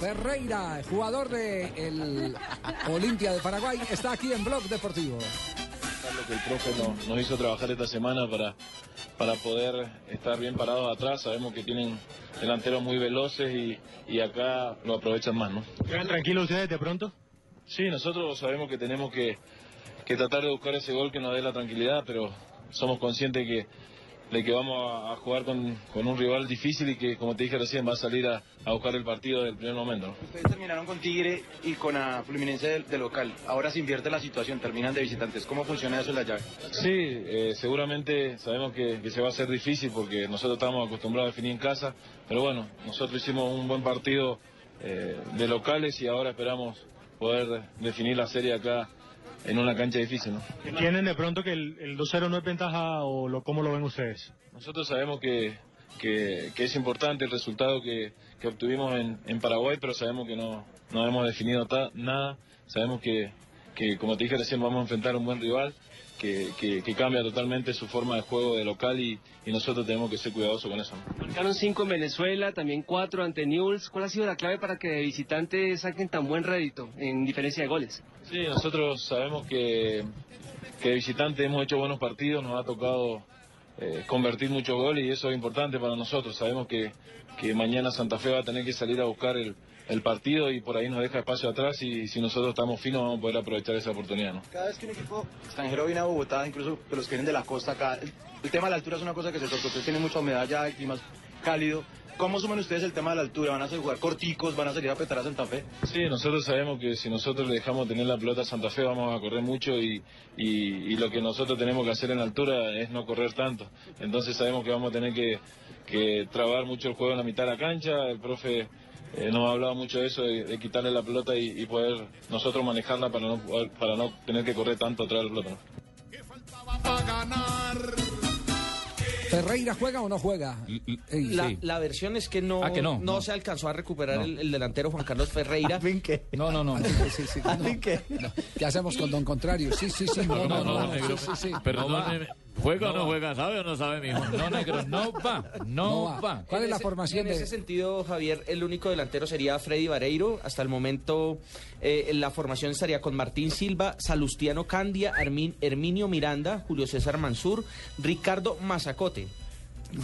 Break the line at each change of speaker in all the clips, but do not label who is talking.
Ferreira, jugador de el Olimpia de Paraguay, está aquí en Blog Deportivo.
Lo que el profe nos, nos hizo trabajar esta semana para, para poder estar bien parados atrás. Sabemos que tienen delanteros muy veloces y, y acá lo aprovechan más, ¿no?
¿Quedan tranquilos ustedes de pronto?
Sí, nosotros sabemos que tenemos que, que tratar de buscar ese gol que nos dé la tranquilidad, pero somos conscientes que, de que vamos a, jugar con, con un rival difícil y que, como te dije recién, va a salir a, a buscar el partido desde el primer momento. ¿no?
Ustedes terminaron con Tigre y con a Fluminense de, de local. Ahora se invierte la situación, terminan de visitantes. ¿Cómo funciona eso en la llave?
Sí, eh, seguramente sabemos que, que se va a hacer difícil porque nosotros estamos acostumbrados a definir en casa, pero bueno, nosotros hicimos un buen partido eh, de locales y ahora esperamos poder definir la serie acá en una cancha difícil. ¿no?
¿Entienden de pronto que el, el 2-0 no es ventaja o lo, cómo lo ven ustedes?
Nosotros sabemos que, que, que es importante el resultado que, que obtuvimos en, en Paraguay, pero sabemos que no, no hemos definido ta- nada. Sabemos que, que, como te dije recién, vamos a enfrentar a un buen rival que, que, que cambia totalmente su forma de juego de local y, y nosotros tenemos que ser cuidadosos con eso.
Marcaron cinco en Venezuela, también cuatro ante Newell's. ¿Cuál ha sido la clave para que de visitante saquen tan buen rédito en diferencia de goles?
Sí, nosotros sabemos que, que de visitante hemos hecho buenos partidos, nos ha tocado eh, convertir muchos goles y eso es importante para nosotros. Sabemos que, que mañana Santa Fe va a tener que salir a buscar el, el partido y por ahí nos deja espacio atrás y si nosotros estamos finos vamos a poder aprovechar esa oportunidad. ¿no?
Cada vez que un equipo extranjero viene a Bogotá, incluso de los que vienen de la costa acá, el, tema de la altura es una cosa que se. Ustedes tienen mucha humedad ya, el clima es cálido. ¿Cómo asumen ustedes el tema de la altura? ¿Van a hacer jugar corticos? ¿Van a salir a petar a Santa Fe?
Sí, nosotros sabemos que si nosotros le dejamos tener la pelota a Santa Fe vamos a correr mucho y, y- y lo que nosotros tenemos que hacer en la altura es no correr tanto. Entonces sabemos que vamos a tener que, que trabar mucho el juego en la mitad de la cancha. El profe eh, nos ha hablado mucho de eso, de, de quitarle la pelota y, y poder nosotros manejarla para no, para no tener que correr tanto atrás de la pelota. ¿no?
¿Ferreira juega o no juega? Ey,
La,
sí.
la versión es que no,
Ah, que no, no.
se alcanzó a recuperar
No.
el, el delantero Juan Carlos Ferreira.
No, no, no. no.
Sí, sí, no. No. ¿Qué hacemos con Don Contrario? Sí, sí, sí. No, no, no.
negro.
Sí, sí, sí.
Perdóneme. ¿Juega o no juega? ¿Sabe o no sabe, mijo?
No, negro, no va, no,
No va.
va.
¿Cuál es la
ese-
formación
En
de...?
ese sentido, Javier, el único delantero sería Freddy Vareiro. Hasta el momento, eh, la formación estaría con Martín Silva, Salustiano Candia, Armin- Herminio Miranda, Julio César Mansur, Ricardo Mazacote.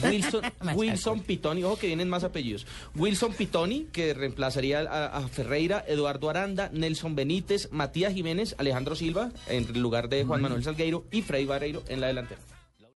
Wilson, Wilson Pitoni, ojo que vienen más apellidos. Wilson Pitoni, que reemplazaría a, a Ferreira, Eduardo Aranda, Nelson Benítez, Matías Jiménez, Alejandro Silva, en lugar de Juan Manuel Salgueiro y Freddy Vareiro en la delantera.